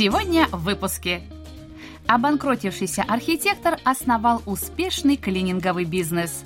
Сегодня в выпуске. Обанкротившийся архитектор основал успешный клининговый бизнес.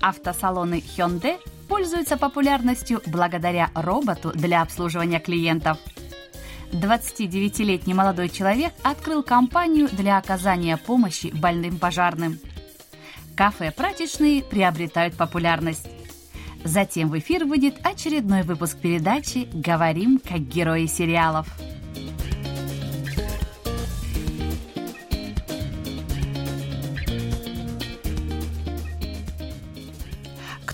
Автосалоны Hyundai пользуются популярностью благодаря роботу для обслуживания клиентов. 29-летний молодой человек открыл компанию для оказания помощи больным пожарным. Кафе-прачечные приобретают популярность. Затем в эфир выйдет очередной выпуск передачи «Говорим как герои сериалов».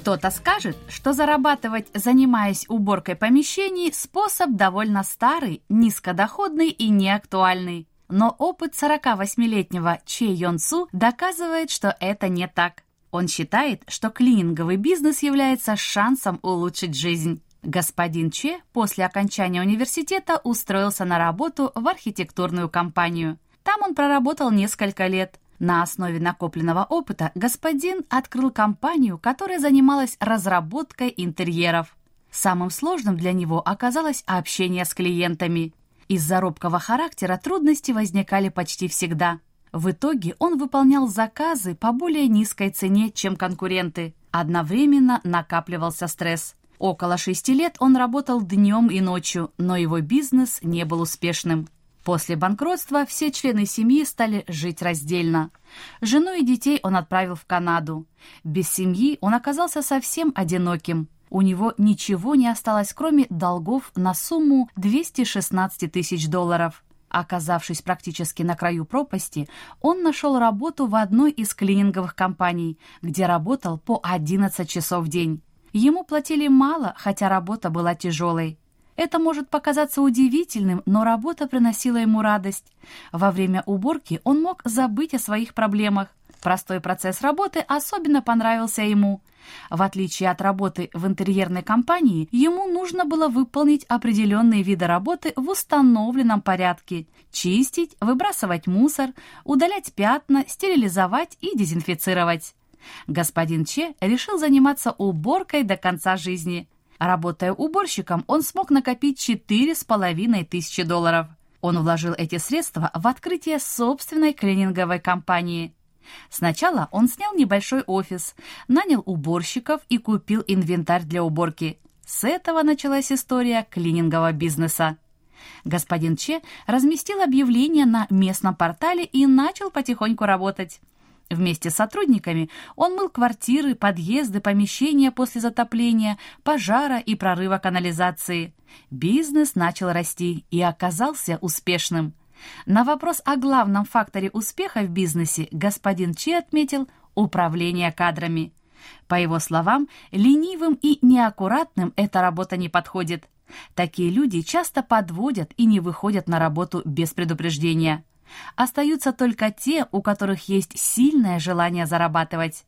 Кто-то скажет, что зарабатывать, занимаясь уборкой помещений, способ довольно старый, низкодоходный и неактуальный. Но опыт 48-летнего Че Йон Су доказывает, что это не так. Он считает, что клининговый бизнес является шансом улучшить жизнь. Господин Че после окончания университета устроился на работу в архитектурную компанию. Там он проработал несколько лет. На основе накопленного опыта господин открыл компанию, которая занималась разработкой интерьеров. Самым сложным для него оказалось общение с клиентами. Из-за робкого характера трудности возникали почти всегда. В итоге он выполнял заказы по более низкой цене, чем конкуренты. Одновременно накапливался стресс. Около шести лет он работал днем и ночью, но его бизнес не был успешным. После банкротства все члены семьи стали жить раздельно. Жену и детей он отправил в Канаду. Без семьи он оказался совсем одиноким. У него ничего не осталось, кроме долгов на сумму 216 тысяч долларов. Оказавшись практически на краю пропасти, он нашел работу в одной из клининговых компаний, где работал по 11 часов в день. Ему платили мало, хотя работа была тяжелой. Это может показаться удивительным, но работа приносила ему радость. Во время уборки он мог забыть о своих проблемах. Простой процесс работы особенно понравился ему. В отличие от работы в интерьерной компании, ему нужно было выполнить определенные виды работы в установленном порядке. Чистить, выбрасывать мусор, удалять пятна, стерилизовать и дезинфицировать. Господин Че решил заниматься уборкой до конца жизни – Работая уборщиком, он смог накопить четыре с половиной тысячи долларов. Он вложил эти средства в открытие собственной клининговой компании. Сначала он снял небольшой офис, нанял уборщиков и купил инвентарь для уборки. С этого началась история клинингового бизнеса. Господин Че разместил объявление на местном портале и начал потихоньку работать. Вместе с сотрудниками он мыл квартиры, подъезды, помещения после затопления, пожара и прорыва канализации. Бизнес начал расти и оказался успешным. На вопрос о главном факторе успеха в бизнесе господин Чи отметил управление кадрами. По его словам, ленивым и неаккуратным эта работа не подходит. Такие люди часто подводят и не выходят на работу без предупреждения. Остаются только те, у которых есть сильное желание зарабатывать.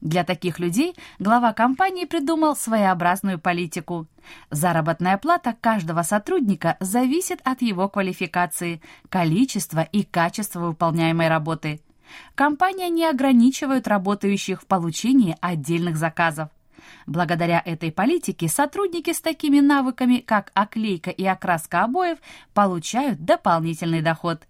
Для таких людей глава компании придумал своеобразную политику. Заработная плата каждого сотрудника зависит от его квалификации, количества и качества выполняемой работы. Компания не ограничивает работающих в получении отдельных заказов. Благодаря этой политике сотрудники с такими навыками, как оклейка и окраска обоев, получают дополнительный доход.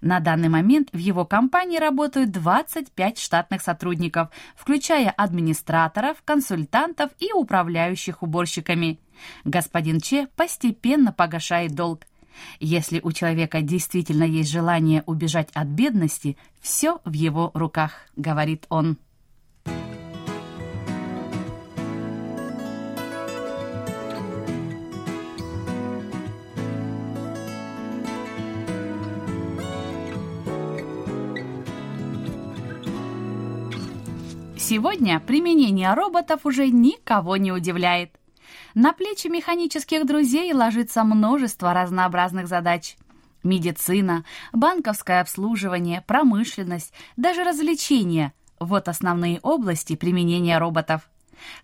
На данный момент в его компании работают 25 штатных сотрудников, включая администраторов, консультантов и управляющих уборщиками. Господин Че постепенно погашает долг. Если у человека действительно есть желание убежать от бедности, все в его руках, говорит он. Сегодня применение роботов уже никого не удивляет. На плечи механических друзей ложится множество разнообразных задач. Медицина, банковское обслуживание, промышленность, даже развлечения – вот основные области применения роботов.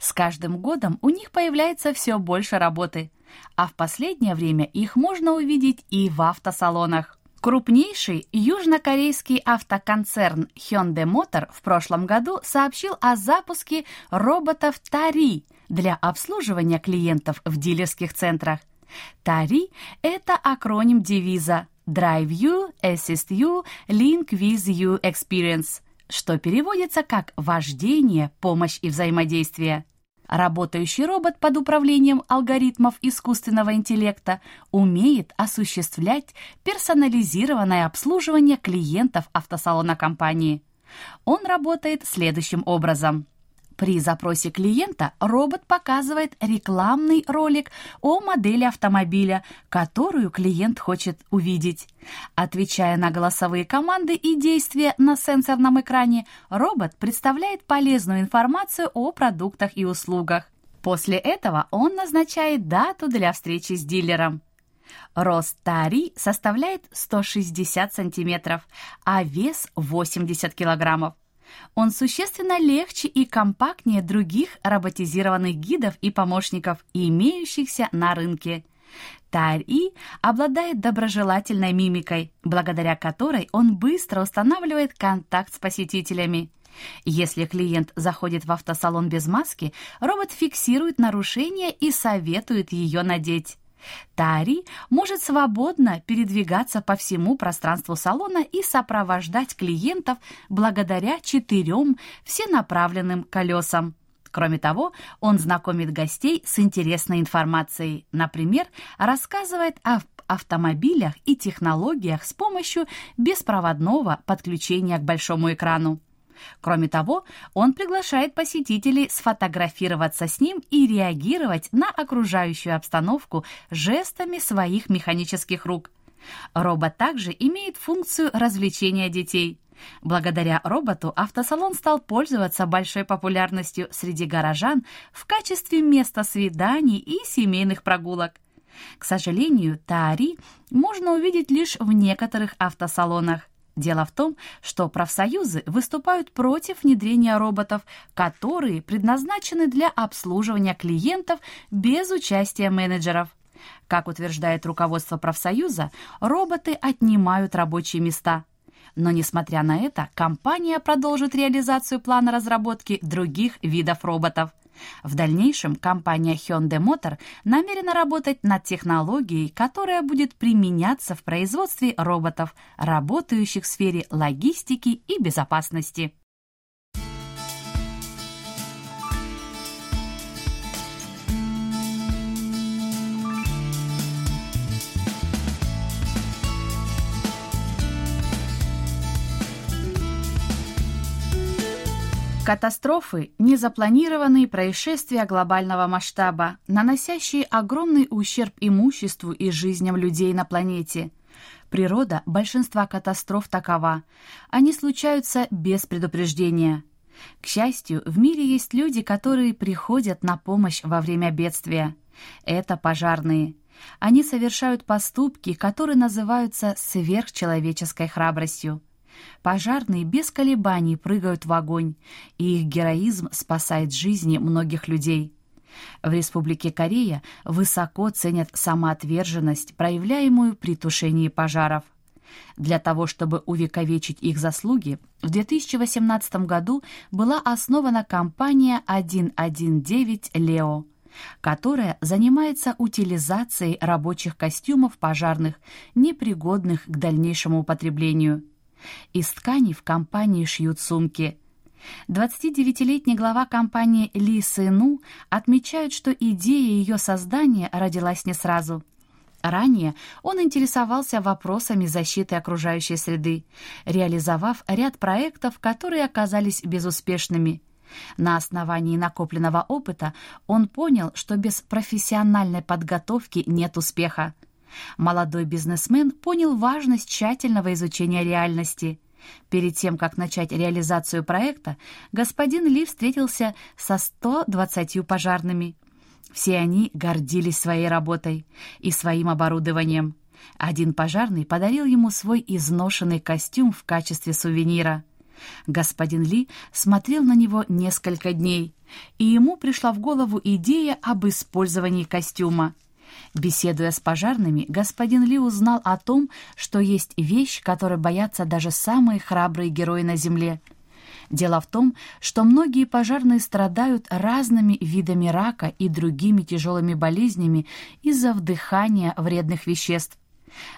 С каждым годом у них появляется все больше работы, а в последнее время их можно увидеть и в автосалонах. Крупнейший южнокорейский автоконцерн Hyundai Motor в прошлом году сообщил о запуске роботов Тари для обслуживания клиентов в дилерских центрах. Тари – это акроним девиза Drive You, Assist You, Link with You Experience, что переводится как «вождение, помощь и взаимодействие». Работающий робот под управлением алгоритмов искусственного интеллекта умеет осуществлять персонализированное обслуживание клиентов автосалона компании. Он работает следующим образом – при запросе клиента робот показывает рекламный ролик о модели автомобиля, которую клиент хочет увидеть. Отвечая на голосовые команды и действия на сенсорном экране, робот представляет полезную информацию о продуктах и услугах. После этого он назначает дату для встречи с дилером. Рост Тари составляет 160 сантиметров, а вес 80 килограммов. Он существенно легче и компактнее других роботизированных гидов и помощников, имеющихся на рынке. Тари обладает доброжелательной мимикой, благодаря которой он быстро устанавливает контакт с посетителями. Если клиент заходит в автосалон без маски, робот фиксирует нарушение и советует ее надеть. Тари может свободно передвигаться по всему пространству салона и сопровождать клиентов благодаря четырем всенаправленным колесам. Кроме того, он знакомит гостей с интересной информацией, например, рассказывает о автомобилях и технологиях с помощью беспроводного подключения к большому экрану. Кроме того, он приглашает посетителей сфотографироваться с ним и реагировать на окружающую обстановку жестами своих механических рук. Робот также имеет функцию развлечения детей. Благодаря роботу автосалон стал пользоваться большой популярностью среди горожан в качестве места свиданий и семейных прогулок. К сожалению, Таари можно увидеть лишь в некоторых автосалонах. Дело в том, что профсоюзы выступают против внедрения роботов, которые предназначены для обслуживания клиентов без участия менеджеров. Как утверждает руководство профсоюза, роботы отнимают рабочие места. Но, несмотря на это, компания продолжит реализацию плана разработки других видов роботов – в дальнейшем компания Hyundai Motor намерена работать над технологией, которая будет применяться в производстве роботов, работающих в сфере логистики и безопасности. Катастрофы – незапланированные происшествия глобального масштаба, наносящие огромный ущерб имуществу и жизням людей на планете. Природа большинства катастроф такова. Они случаются без предупреждения. К счастью, в мире есть люди, которые приходят на помощь во время бедствия. Это пожарные. Они совершают поступки, которые называются сверхчеловеческой храбростью. Пожарные без колебаний прыгают в огонь, и их героизм спасает жизни многих людей. В Республике Корея высоко ценят самоотверженность, проявляемую при тушении пожаров. Для того, чтобы увековечить их заслуги, в 2018 году была основана компания 119 «Лео», которая занимается утилизацией рабочих костюмов пожарных, непригодных к дальнейшему употреблению – из тканей в компании шьют сумки. 29-летний глава компании Ли Сыну отмечает, что идея ее создания родилась не сразу. Ранее он интересовался вопросами защиты окружающей среды, реализовав ряд проектов, которые оказались безуспешными. На основании накопленного опыта он понял, что без профессиональной подготовки нет успеха. Молодой бизнесмен понял важность тщательного изучения реальности. Перед тем, как начать реализацию проекта, господин Ли встретился со 120 пожарными. Все они гордились своей работой и своим оборудованием. Один пожарный подарил ему свой изношенный костюм в качестве сувенира. Господин Ли смотрел на него несколько дней, и ему пришла в голову идея об использовании костюма. Беседуя с пожарными, господин Ли узнал о том, что есть вещь, которой боятся даже самые храбрые герои на Земле. Дело в том, что многие пожарные страдают разными видами рака и другими тяжелыми болезнями из-за вдыхания вредных веществ.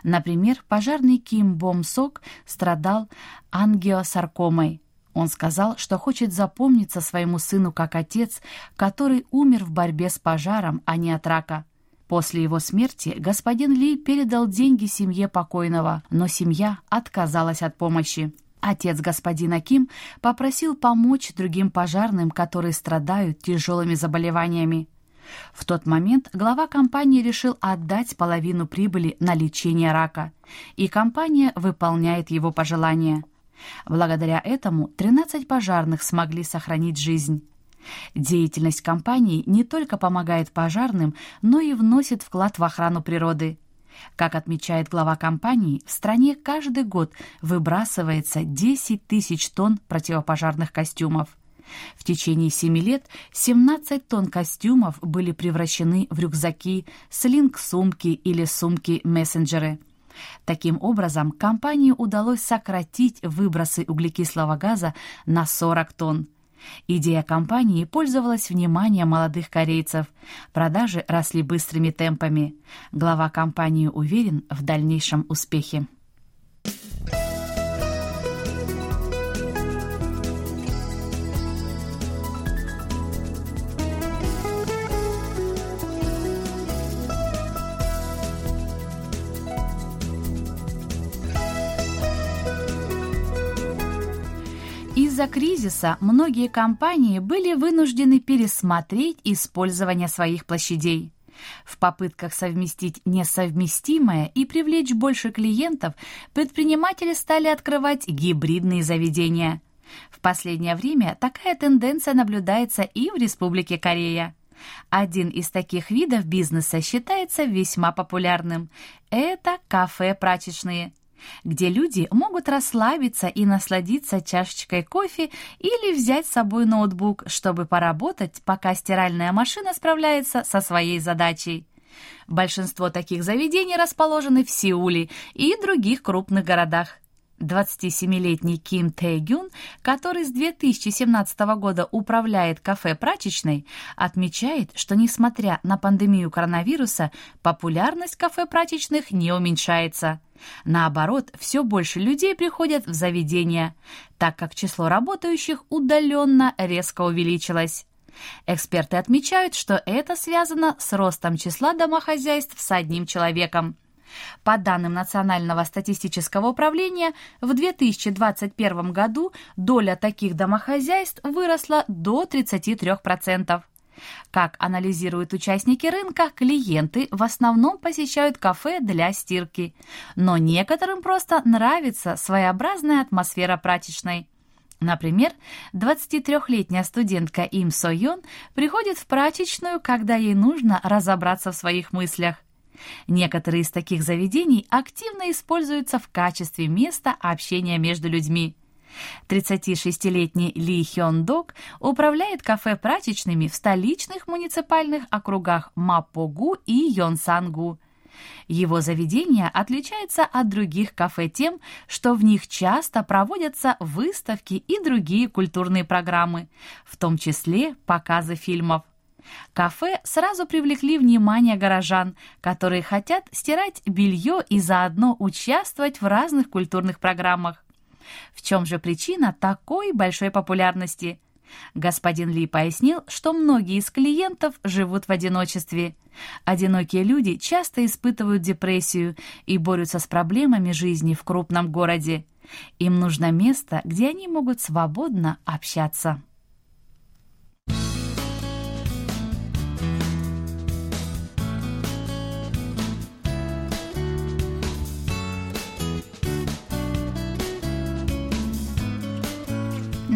Например, пожарный Ким Бом Сок страдал ангиосаркомой. Он сказал, что хочет запомниться своему сыну как отец, который умер в борьбе с пожаром, а не от рака. После его смерти господин Ли передал деньги семье покойного, но семья отказалась от помощи. Отец господина Ким попросил помочь другим пожарным, которые страдают тяжелыми заболеваниями. В тот момент глава компании решил отдать половину прибыли на лечение рака, и компания выполняет его пожелания. Благодаря этому 13 пожарных смогли сохранить жизнь. Деятельность компании не только помогает пожарным, но и вносит вклад в охрану природы. Как отмечает глава компании, в стране каждый год выбрасывается 10 тысяч тонн противопожарных костюмов. В течение семи лет 17 тонн костюмов были превращены в рюкзаки, слинг-сумки или сумки-мессенджеры. Таким образом, компании удалось сократить выбросы углекислого газа на 40 тонн. Идея компании пользовалась вниманием молодых корейцев. Продажи росли быстрыми темпами. Глава компании уверен в дальнейшем успехе. Из-за кризиса многие компании были вынуждены пересмотреть использование своих площадей. В попытках совместить несовместимое и привлечь больше клиентов, предприниматели стали открывать гибридные заведения. В последнее время такая тенденция наблюдается и в Республике Корея. Один из таких видов бизнеса считается весьма популярным. Это кафе-прачечные – где люди могут расслабиться и насладиться чашечкой кофе или взять с собой ноутбук, чтобы поработать, пока стиральная машина справляется со своей задачей. Большинство таких заведений расположены в Сеуле и других крупных городах. 27-летний Ким Тэйгюн, который с 2017 года управляет кафе-прачечной, отмечает, что несмотря на пандемию коронавируса, популярность кафе-прачечных не уменьшается. Наоборот, все больше людей приходят в заведения, так как число работающих удаленно резко увеличилось. Эксперты отмечают, что это связано с ростом числа домохозяйств с одним человеком – по данным Национального статистического управления, в 2021 году доля таких домохозяйств выросла до 33%. Как анализируют участники рынка, клиенты в основном посещают кафе для стирки, но некоторым просто нравится своеобразная атмосфера прачечной. Например, 23-летняя студентка Им Со приходит в прачечную, когда ей нужно разобраться в своих мыслях. Некоторые из таких заведений активно используются в качестве места общения между людьми. 36-летний Ли Хён Док управляет кафе-прачечными в столичных муниципальных округах Мапогу и Йонсангу. Его заведение отличается от других кафе тем, что в них часто проводятся выставки и другие культурные программы, в том числе показы фильмов. Кафе сразу привлекли внимание горожан, которые хотят стирать белье и заодно участвовать в разных культурных программах. В чем же причина такой большой популярности? Господин Ли пояснил, что многие из клиентов живут в одиночестве. Одинокие люди часто испытывают депрессию и борются с проблемами жизни в крупном городе. Им нужно место, где они могут свободно общаться.